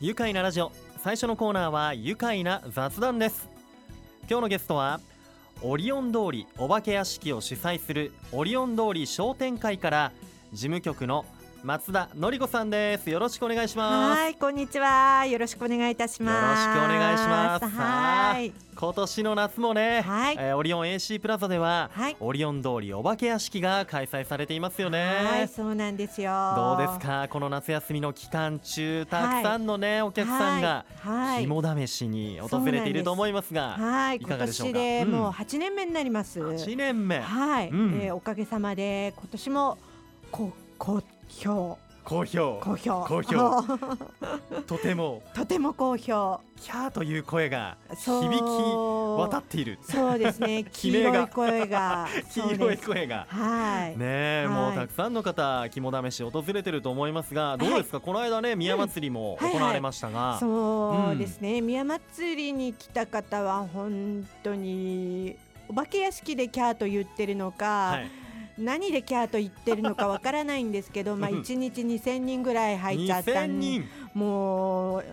愉快なラジオ。最初のコーナーは愉快な雑談です。今日のゲストはオリオン通りお化け屋敷を主催するオリオン通り商店会から事務局の松田のり子さんです。よろしくお願いします。はい、こんにちは。よろしくお願いいたします。よろしくお願いします。はい。今年の夏もね、はい。えーオリオン AC プラザでは、はい。オリオン通りお化け屋敷が開催されていますよね、はい、そうなんですよ。どうですか？この夏休みの期間中たくさんのね、お客さんがはい。肝試しに訪れていると思いますがはい、い。かが今でしょうか？年でうん。もう8年目になります。8年目。はい、うん。えーおかげさまで今年もこ好評。好評。好評。好評。とても。とても好評。キャーという声が響き渡っている。そうですね。黄色い声が。黄色い声が。はい。ねもうたくさんの方肝試し訪れてると思いますがどうですか、この間ね宮祭りも行われましたが、そうですね、宮祭りに来た方は本当にお化け屋敷でキャーと言ってるのか、はい何でキャーと言ってるのかわからないんですけど、まあうん1日2000人ぐらい入っちゃった2000ん人？もう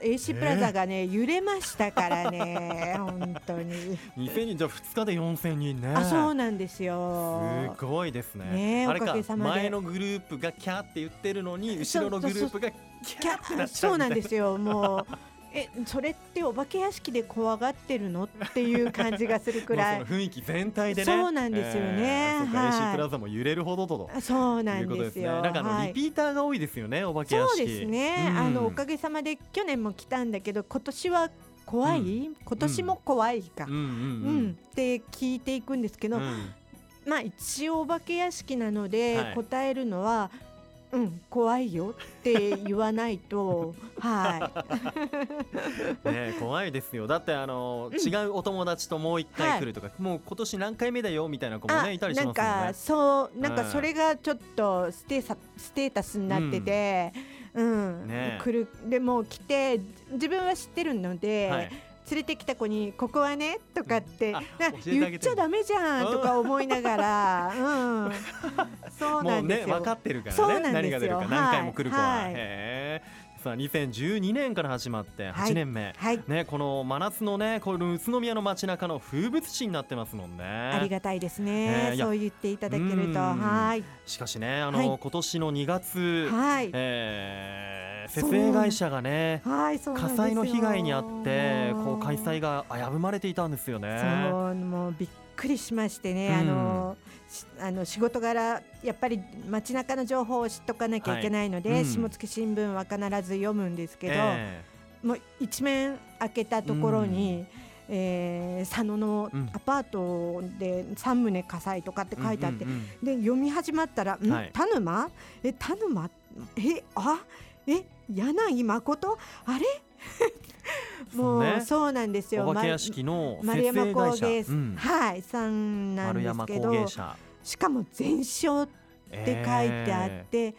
AC プラザがね、揺れましたからね 本当に。2000人じゃあ2日で4000人ね。あそうなんですよ。すごいですね。ねおかげさまで。前のグループがキャーって言ってるのに後ろのグループがキャーってなっちゃそううなんですよもうえそれってお化け屋敷で怖がってるのっていう感じがするくらい。雰囲気全体でね。そうなんですよね。えーはい。AC プラザも揺れるほどとそうないうんことですよ。なんかあの、はい。リピーターが多いですよねお化け屋そう敷ですね。うん。あのおかげさまで去年も来たんだけど今年は怖い、うん。今年も怖いか、うん。って聞いていくんですけど、うん。まあ一応お化け屋敷なので、はい。答えるのは。うん、怖いよって言わないと、はね怖いですよ。だってあの、うん。違うお友達ともう一回来るとか、もう今年何回目だよみたいな子い。もねいたりしなんますよね。かそうなんかはい。それがちょっとステーサステータスになってて、うん、ね来るでも来て自分は知ってるので。はい連れてきた子に「ここはね」とかって言っちゃダメじゃんとか思いながら、うん、そうもうんねなですよ。分かってるからね。何が出るかはい何回も来る子は、はい。へえ。さあ2012年から始まって8年目、はい、ねこの真夏のねこの宇都宮の街中の風物詩になってますもんね。ありがたいですね、ねいやそう言っていただけるうん。とはい。しかしねあの、はい。今年の2月、はい、えー設営会社がねはい火災の被害に遭ってこう開催がが危ぶまれていたんですよね。そうもうびっくりしましてね、うん。あのしあの仕事柄やっぱり街中の情報を知っとかなきゃいけないので、はいうん。下野新聞は必ず読むんですけど、えもう一面開けたところに、えー佐野のうん。アパートで3棟火災とかってえ書いてあって、うんうんうんで読み始まったら「ん、はい。田沼？え田沼？えあ？え柳誠？あれ？もうそうね。そうなんですよ。お化け屋ま敷の設丸山工芸、うん。はいさんなんですけど。しかも全焼って書いてあって、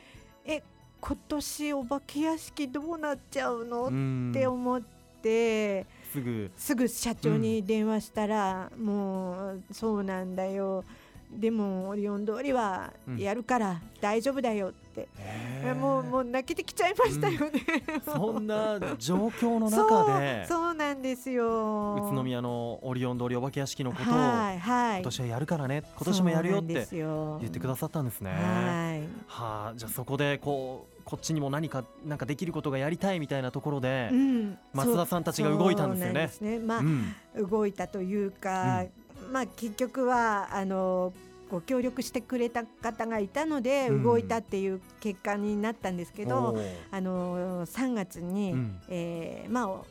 え今年お化け屋敷どうなっちゃうの、えーうん。って思って。すぐ。すぐ社長に電話したら、もうそうなんだよでもオリオン通りはやるから大丈夫だよって、えー。もうもう泣けてきちゃいましたよね、そんな状況の中で。そうなんですよ。宇都宮のオリオン通りお化け屋敷のことをはいはい。今年はやるからね。今年もやるよって言ってくださったんですね。はい。はあ、じゃあそこでこうこっちにも何かなんかできることがやりたいみたいなところで、うん。松田さんたちが動いたんですよね。ね。まあ、うん。動いたというか、まあ結局はあのご協力してくれた方がいたのでうん。動いたっていう結果になったんですけど、おーあの3月に、うん。えーまあお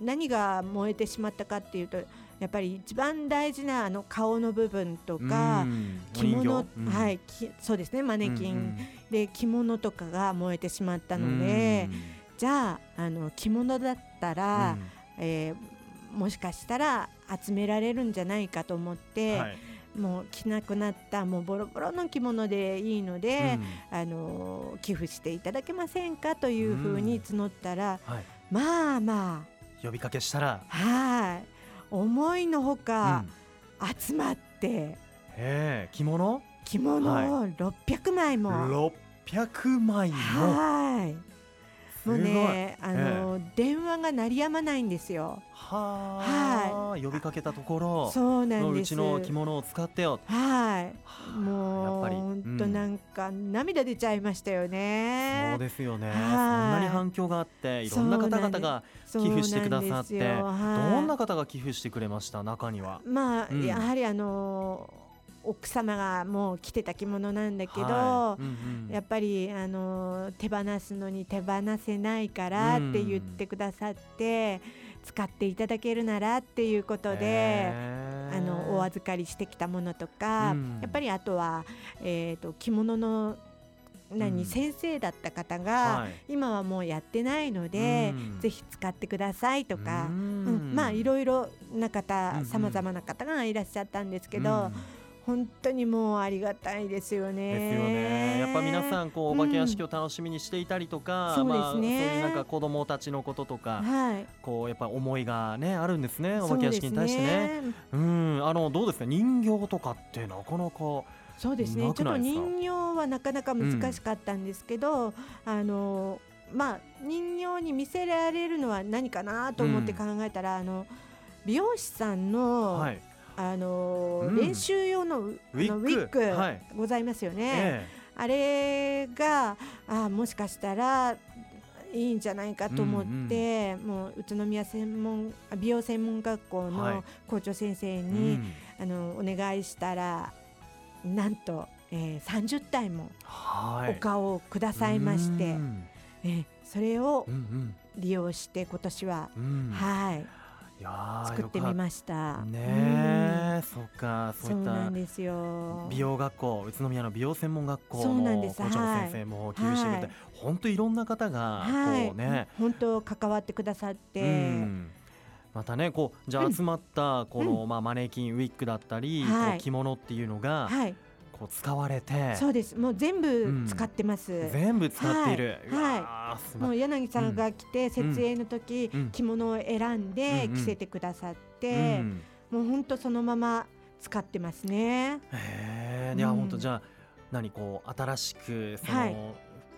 何が燃えてしまったかっていうとやっぱり一番大事なあの顔の部分とか、うん。着物、うん。はいきそうですねマネキン、うんで着物とかが燃えてしまったうん。ので、じゃああの着物だったうん。ら、えーもしかしたら集められるんじゃないかと思って、はい。もう着なくなったもうボロボロの着物でいいので、うん。あの寄付していただけませんかというふうに募ったら、はい、まあま呼びかけしたら、あはい。思いのほうかん。集まって、へえ着物？着物を600枚も、600枚も。はいもうねあの、電話が鳴りやまないんですよ。はあ、呼びかけたところ。そうなんです。うちの着物を使ってよ。はい。もうやっぱり。本当なんか涙出ちゃいましたよね。そうですよね。そんなに反響があっていろんな方々が寄付してくださってどんな方が寄付してくれました？中には。まあ、うん、やはりあの奥様がもう着てた着物なんだけど、はい。うんうん、やっぱりあの手放すのに手放せないからって言ってくださって、使っていただけるならっていうことであのお預かりしてきたものとか、うん、やっぱりあとは、えーと、着物の何、うん、先生だった方が、はい、今はもうやってないので、うん、ぜひ使ってくださいとか、うん、まあいろいろな方さまざまな方がいらっしゃったんですけど。本当にもうありがたいですよね。ですよね。やっぱ皆さんこうお化け屋敷を楽しみにしていたりとか、うん、まあそういうなんか子供たちのこととか、はい、こうやっぱ思いがねあるんですね。お化け屋敷に対してね。う、ね、ん、あのどうですか？人形とかってなかなか。そうですね。ちょっと人形はなかなか難しかったんですけど、うん、あのまあ人形に見せられるのは何かなと思って考えたら、うん、あの美容師さんの、はいあのーうん、練習用のウィッグはい、ございますよね。ええ、あれがあもしかしたらいいんじゃないかと思って、うんうん、もう宇都宮専門美容専門学校の校長先生に、はいあのお願いしたらなんと、えー、30体もお顔をくださいまして、はい、えー、それを利用して今年は、うん、はい。作ってみました。ねえ、うん、そっかそういった美容学校宇都宮の美容専門学校の校長の先生も寄付してくれて、はい、本当いろんな方がこうね、はい、本当関わってくださって、うん。またねこうじゃあ集まったこの、まあマネキンウィッグだったり、はい、着物っていうのが、はい、こう使われて。そうです。もう全部使ってます、うん、全部使っている、はい、もう柳さんが来て、設営の時、うん、着物を選んで着せてくださって、もう本当そのまま使ってますね。へえ、いや本当じゃあ何こう新しくその、はい、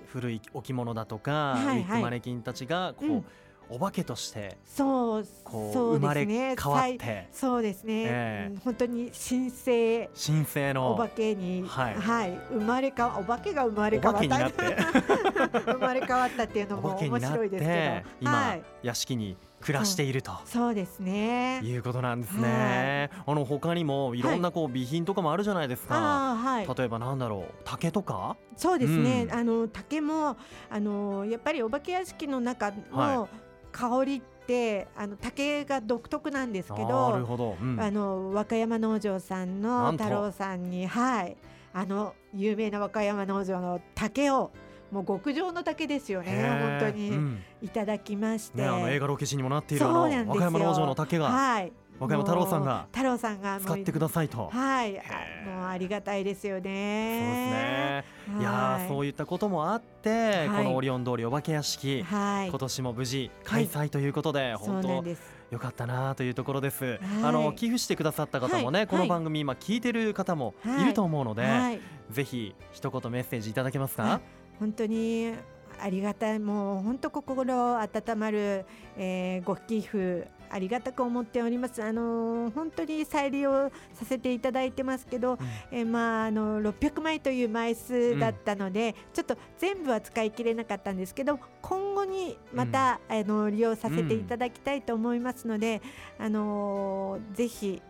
古い置物だとか、はいはい、マネキンたちがこう、お化けとしてそうこう生まれ変わって。そうですね、えー、本当に神聖。神聖のお化けに、はい、はい、生まれ変わお化けが生まれ変わった。生まれ変わったっていうのも面白いですけど。今、はい、屋敷に暮らしていると、そうですね。いうことなんですね、はい、あの他にもいろんなこう備品とかもあるじゃないですか、はい、例えばなんだろう竹とか？そうですね、うん、あの竹もあのやっぱりお化け屋敷の中の、香りってあの竹が独特なんですけどなるほど、うん、あの和歌山農場さんの太郎さんにはい。あの有名な和歌山農場の竹をもう極上の竹ですよね本当に、いただきまして、ね、あの映画ロケ地にもなっている和歌山農場の竹が。はい和歌山太郎さんが太郎さんが使ってくださいと。はい。もうありがたいですよね。そうですね。いやそういったこともあって、このオリオン通りお化け屋敷、はい、今年も無事開催ということで、本当よかったなというところです、あの寄付してくださった方もね、この番組今聞いてる方もい。ると思うので、ぜひ一言メッセージいただけますか？本当にありがたい。もう本当心温まる、えー、ご寄付ありがたく思っております。あの本当に再利用させていただいてますけど、うん、えまああの600枚という枚数だったので、うん、ちょっと全部は使い切れなかったんですけど、今後にまた、うん、あの利用させていただきたいと思いますので、あのぜひ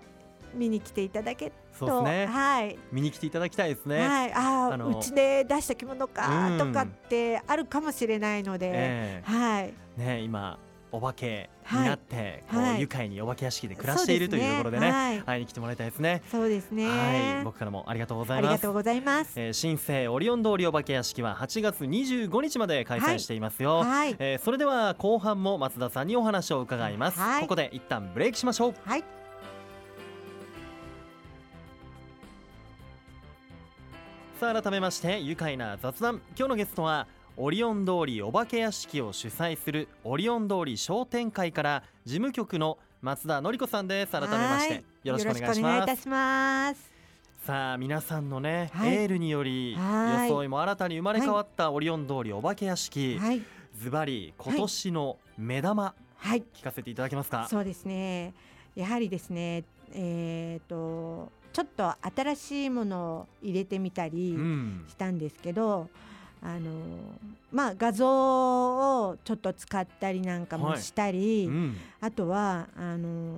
見に来ていただけと、ね、はい、見に来ていただきたいですね。はい、ああうちで出した着物かとかってあるかもしれないので、えー、はい。ね今お化けになって、こう愉快にお化け屋敷で暮らしているというところでね、はい、会いに来てもらいたいですね。そうですね。はい、僕からもありがとうございます。ありがとうございます。えー、新生オリオン通りお化け屋敷は8月25日まで開催していますよ。はい、えー、それでは後半も松田さんにお話を伺います。ここで一旦ブレイクしましょう。はい。さあ改めまして愉快な雑談今日のゲストはオリオン通りお化け屋敷を主催するオリオン通り商店会から事務局の松田典子さんです。改めましてよろしくお願いします。さあ皆さんのね、はい、エールにより装いも新たに生まれ変わったオリオン通りお化け屋敷、はい、ズバリ今年の目玉、はい。聞かせていただけますか？そうですね。やはりですねえー、とちょっと新しいものを入れてみたりうん。したんですけど、あのまあ画像をちょっと使ったりなんかもしたり、うん。あとはあの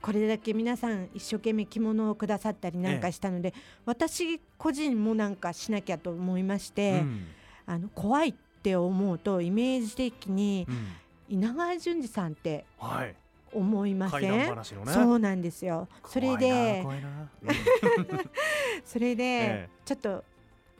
これだけ皆さん一生懸命着物をくださったりなんかしたので、私個人もなんかしなきゃと思いまして、うん。あの怖いって思うとイメージ的にうん。稲川淳二さんってはい。思いません？ね。そうなんですよ。それで それで、ええ。ちょっと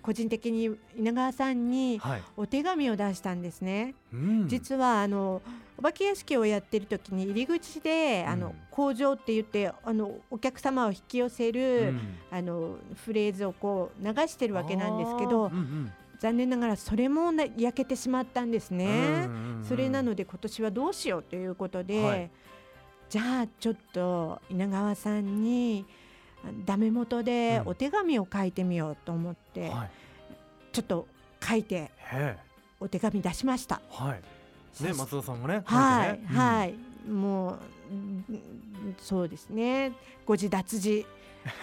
個人的に稲川さんにはい、お手紙を出したんですね。うん。実はあのお化け屋敷をやってる時に入り口で、あのうん工場って言ってあのお客様を引き寄せる、うん。あのフレーズをこう流してるわけなんですけあどー。うんうん。残念ながらそれもな焼けてしまったんですね。うんうんうんそれなので今年はどうしようということで、はい。じゃあちょっと稲川さんにあダメ元でうん。お手紙を書いてみようと思って、はい。ちょっと書いてお手紙出しました。はい。ね松田さんがねはい、ね。はい、もううんそうですね。誤字脱字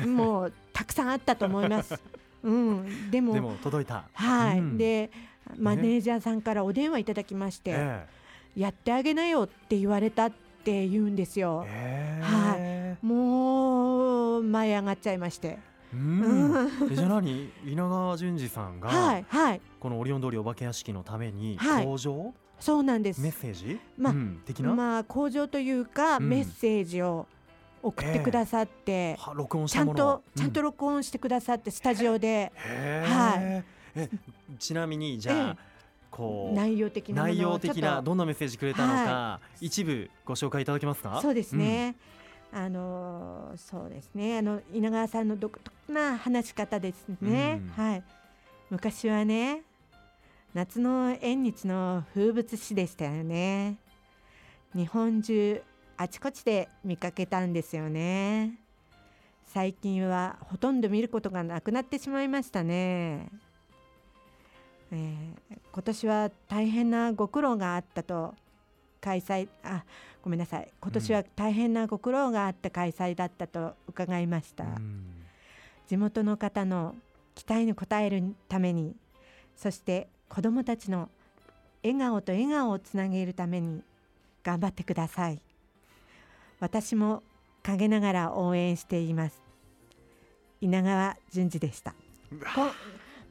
もうたくさんあったと思います。うん、でもうんでも届いた。はい、うん。でマネージャーさんからお電話いただきまして、えやってあげなよって言われたって言うんですよ。え。はえもう舞い上がっちゃいまして、うん。えじゃあ何？稲川淳二さんが、はいはい。このオリオン通りお化け屋敷のためにはい。工場、そうなんです。メッセージ、まあうん、的な、まあ工場というか、うん。メッセージを送ってくださって、は録音しちゃんたものをとちゃんと録音してくださってスタジオで。はえちなみにじゃあ、えこう内容的な内容的などんなメッセージくれたのか、一部ご紹介いただけますか？そうですね、あのーそうですね。あの稲川さんの独特な話し方ですね、うん。はい。昔はね夏の縁日の風物詩でしたよね。日本中あちこちで見かけたんですよね。最近はほとんど見ることがなくなってしまいましたね、えー今年は大変なご苦労があったと開催。あごめんなさい。今年は大変なご苦労があった開催だったと伺いました、うん。地元の方の期待に応えるためにそして子どもたちの笑顔と笑顔をつなげるために頑張ってください。私も陰ながら応援しています。稲川淳二でした。こ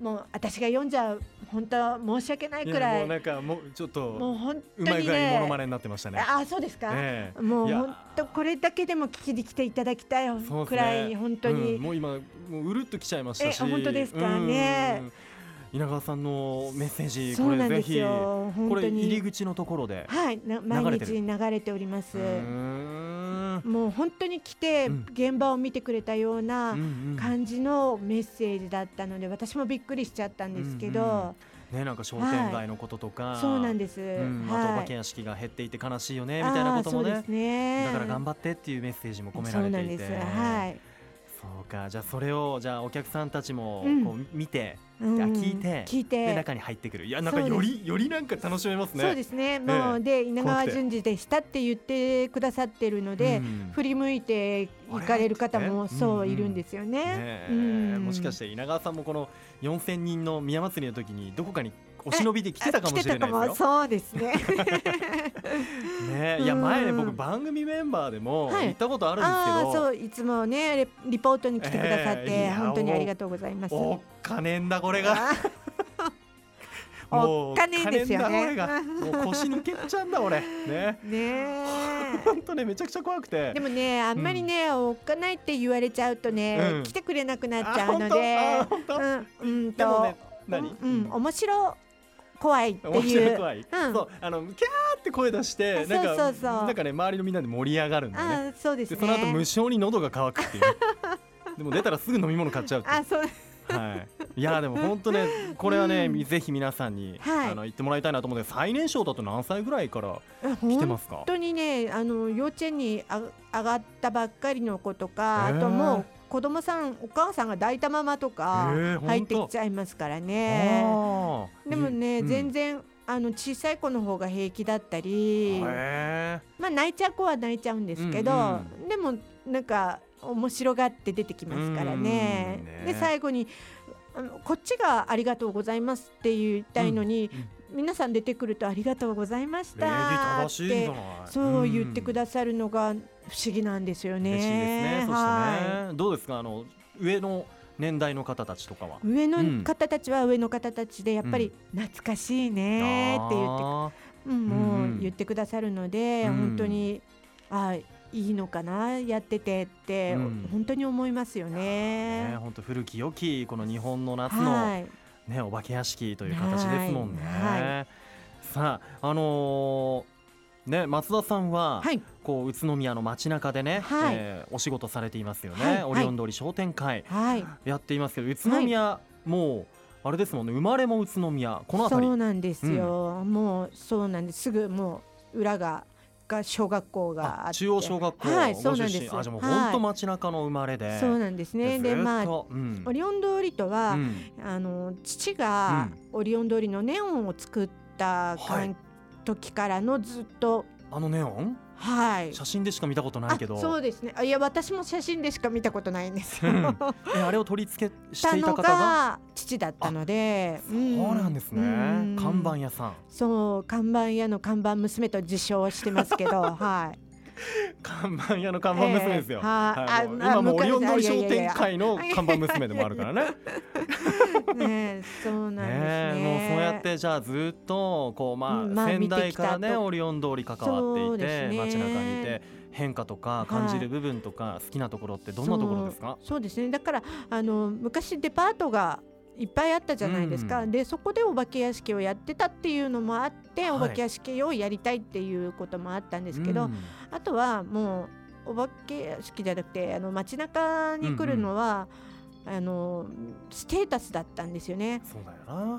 もう私が読んじゃう本当申し訳ないくらい。もうなんかもうちょっともう本う当にまい具合にモノねマネになってましたね。あそうですか、ええ。いやもう本当これだけでも聞きに来ていただきたいくらい本当に、うんもう今もううるっときちゃいましたし。え本当ですか？ねうん。稲川さんのメッセージこれぜひこれ入り口のところではいな毎日流れておりますもう本当に来てうん。現場を見てくれたよううんなうん。感じのメッセージだったので私もびっくりしちゃったんですけど、ねなんか商店街のこととか、そうなんです、うん。あとおはい化け屋敷が減っていて悲しいよねみたいなこともね。ね。だから頑張ってっていうメッセージも込めそられていて。うなんです。はい、そうか。じゃあそれをじゃあお客さんたちもうん。こう見て、うん。あ聞いて聞いて。で中に入ってくる。いやなんかよりよりなんか楽しめますね。そうですね。もう、で稲川淳二でしたって言ってくださってるので、うん。振り向いて行かれる方もそううんいるんですよね。うん。もしかして稲川さんもこの4000人の宮祭りの時にどこかにお忍びで来てたかもしれないですよ。そうですね。ねえいやうん。前ね僕番組メンバーでもはい。行ったことあるんですけど、そういつもねレリポートに来てくださって、本当にありがとうございます。おっかねえんだこれが。おっかねえですよね。腰抜けちゃうんだ俺。ね。ねえ。本当ねめちゃくちゃ怖くて。でもねあんまりね、おっかないって言われちゃうとね、うん。来てくれなくなっちゃうのあで、本当？うんと、ね何？うん、面白怖いって面い。う。怖い、うん。そうあのキャーって声出してあなんかそうそう。なんかね周りのみんなで盛り上がるんだよね。あそうですね。でその後無性に喉が渇くっていう。ねでも出たらすぐ飲み物買っちゃうっていう。あそう。はい、いやでも本当ねこれはね、うんぜひ皆さんに、はい。あの言ってもらいたいなと思うんで最年少だと何歳ぐらいから来てますか？本当にねあの幼稚園にあ上がったばっかりの子とか、へーあともう子供さんお母さんが抱いたままとか入ってきちゃいますからね。でもね、うん。全然あの小さい子の方が平気だったり、まあ、泣いちゃう子は泣いちゃうんですけど、うんうん、でもなんか面白がって出てきますからね。ね。で最後にこっちがありがとうございますって言いたいのに、皆さん出てくるとありがとうございました。ってそう言ってくださるのが不思議なんですよね。嬉しいですね。はい、どうですか？あの上の年代の方たちとかは？上の方たちは上の方たちでやっぱり懐かしいねって言って、うん、もう言ってくださるので、本当にあいいのかな？やっててって、本当に思いますよね。ね本当古き良きこの日本の夏の、はいね、お化け屋敷という形ですもんね。はい、さあ、あのー、ね、松田さんは、はい、こう宇都宮の街中でね、はい、えー、お仕事されていますよね、はい、オリオン通り商店会、やっていますけど宇都宮、もうあれですもんね生まれも宇都宮この辺そうなんですよ、うん、もうそうなんです。すぐもう裏がが小学校が中央小学校はいそうなんです。あじゃもう本当街中の生まれで、はい、そうなんですね。でまあ、うん、オリオン通りとは、うん、あの父がオリオン通りのネオンを作った時からのずっと、あのネオン？はい、写真でしか見たことないけど。そうですね。いや私も写真でしか見たことないんですあれを取り付けしていた方が？父だったので。そうなんですね、うん、看板屋さん。そう看板屋の看板娘と自称してますけど はい。看板屋の看板娘ですよ。えー、はい、今もオリオン通り商店会の看板娘でもあるからね。ね、そうなんですね。ねもうそうやってじゃあずっとこうまあ、まあ、先代からねオリオン通り関わっていて、ね、街中にいて。変化とか感じる部分とか好きなところってどんなところですか、そうですね。だからあの昔デパートがいっぱいあったじゃないですか、うん、でそこでお化け屋敷をやってたっていうのもあって、はい、お化け屋敷をやりたいっていうこともあったんですけど、うん、あとはもうお化け屋敷じゃなくてあの街中に来るのは、うんうん、あのステータスだったんですよね。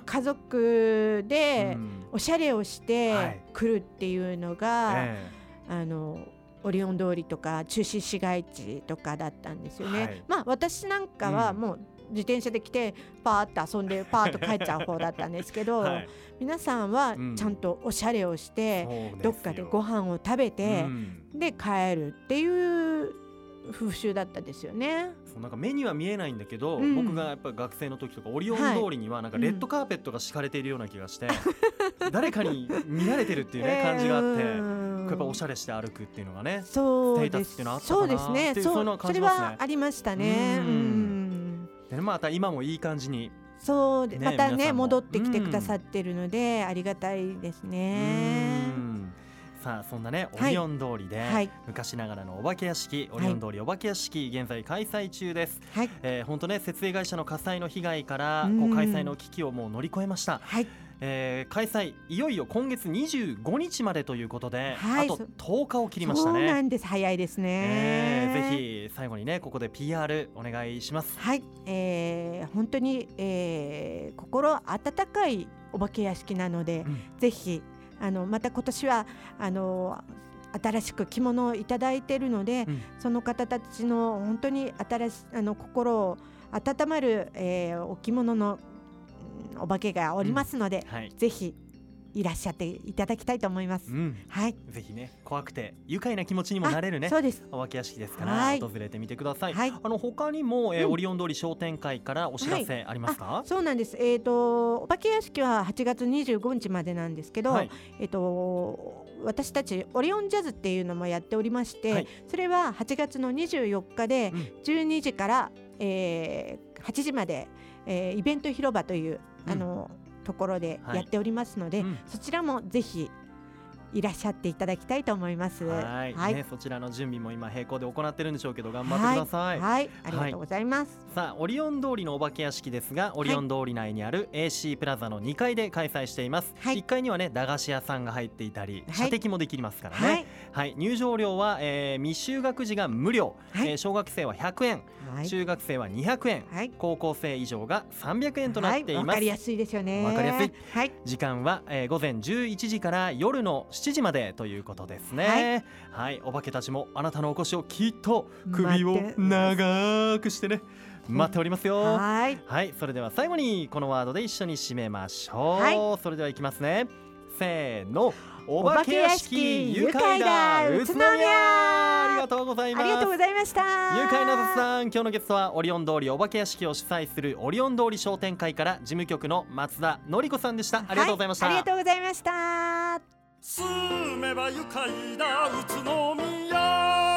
家族でおしゃれをして来るっていうのが、はいえ。ー、あのオリオン通りとか中心市街地とかだったんですよね。はい、まあ私なんかはもう自転車で来てパーッと遊んでパーッと帰っちゃう方だったんですけど、はい、皆さんはちゃんとおしゃれをして、うん、どっかでご飯を食べて、うん、で帰るっていう風習だったですよね。そうなんか目には見えないんだけど、うん、僕がやっぱ学生の時とかオリオン通りにはなんかレッドカーペットが敷かれているような気がして、うん、誰かに見られてるっていうね 感じがあって、やっぱおしゃれして歩くっていうのがねそうステータスっていうのはあったかなそうですね。そう、ね、それはありましたね。うん。でまた今もいい感じにそうで、ね、またね戻ってきてくださってるので、ありがたいですね。さあそんなねオリオン通りで、はい、昔ながらのお化け屋敷オリオン通りお化け屋敷現在開催中です。はい、えー、本当ね設営会社の火災の被害からこう開催の危機をもう乗り越えました。はい。えー、開催いよいよ今月25日までということで、はい、あと10日を切りましたね。そうなんです。早いですね、えー、ぜひ最後にねここで PR お願いします。はい、えー、本当に、えー、心温かいお化け屋敷なので、うん、ぜひあのまた今年はあの新しく着物をいただいているので、うん、その方たちの本当に新しあの心を温まる、えー、お着物のお化けがおりますので、うん。はい、ぜひいらっしゃっていただきたいと思います。うん、はい。ぜひね怖くて愉快な気持ちにもなれるね。そうです。お化け屋敷ですから、はい、訪れてみてください。はい、あの他にも、えー、うん、オリオン通り商店会からお知らせありますか？はい、そうなんです。えっ、ー、とお化け屋敷は8月25日までなんですけど、えっ、ー、と私たちオリオンジャズっていうのもやっておりまして、それは8月の24日で12時から、うん、えー、8時まで、えー、イベント広場というあの、ところでやっておりますので、はいうん、そちらもぜひいらっしゃっていただきたいと思います。はいはい、ね、そちらの準備も今並行で行ってるんでしょうけど頑張ってください。はい、ありがとうございます。さあオリオン通りのお化け屋敷ですが、オリオン通り内にある AC プラザの2階で開催しています。はい、1階にはね駄菓子屋さんが入っていたり、射的もできますからね。はい、入場料は、えー、未就学児が無料、はい、えー、小学生は100円。中学生は200円、はい、高校生以上が300円となっています。わ、かりやすいですよね。わかりやすい。はい、時間は、えー、午前11時から夜の7時までということですね。はい、お化けたちもあなたのお越しをきっと首を長くしてね。待っておりますよ。はい。はいそれでは最後にこのワードで一緒に締めましょう、はい、それではいきますね。せーの。お化け屋敷愉快だ。宇都宮。ありがとうございます。ありがとうございました。愉快な雑談今日のゲストはオリオン通りお化け屋敷を主催するオリオン通り商店会から事務局の松田典子さんでした。ありがとうございました、はい、ありがとうございました住めば愉快な宇都宮。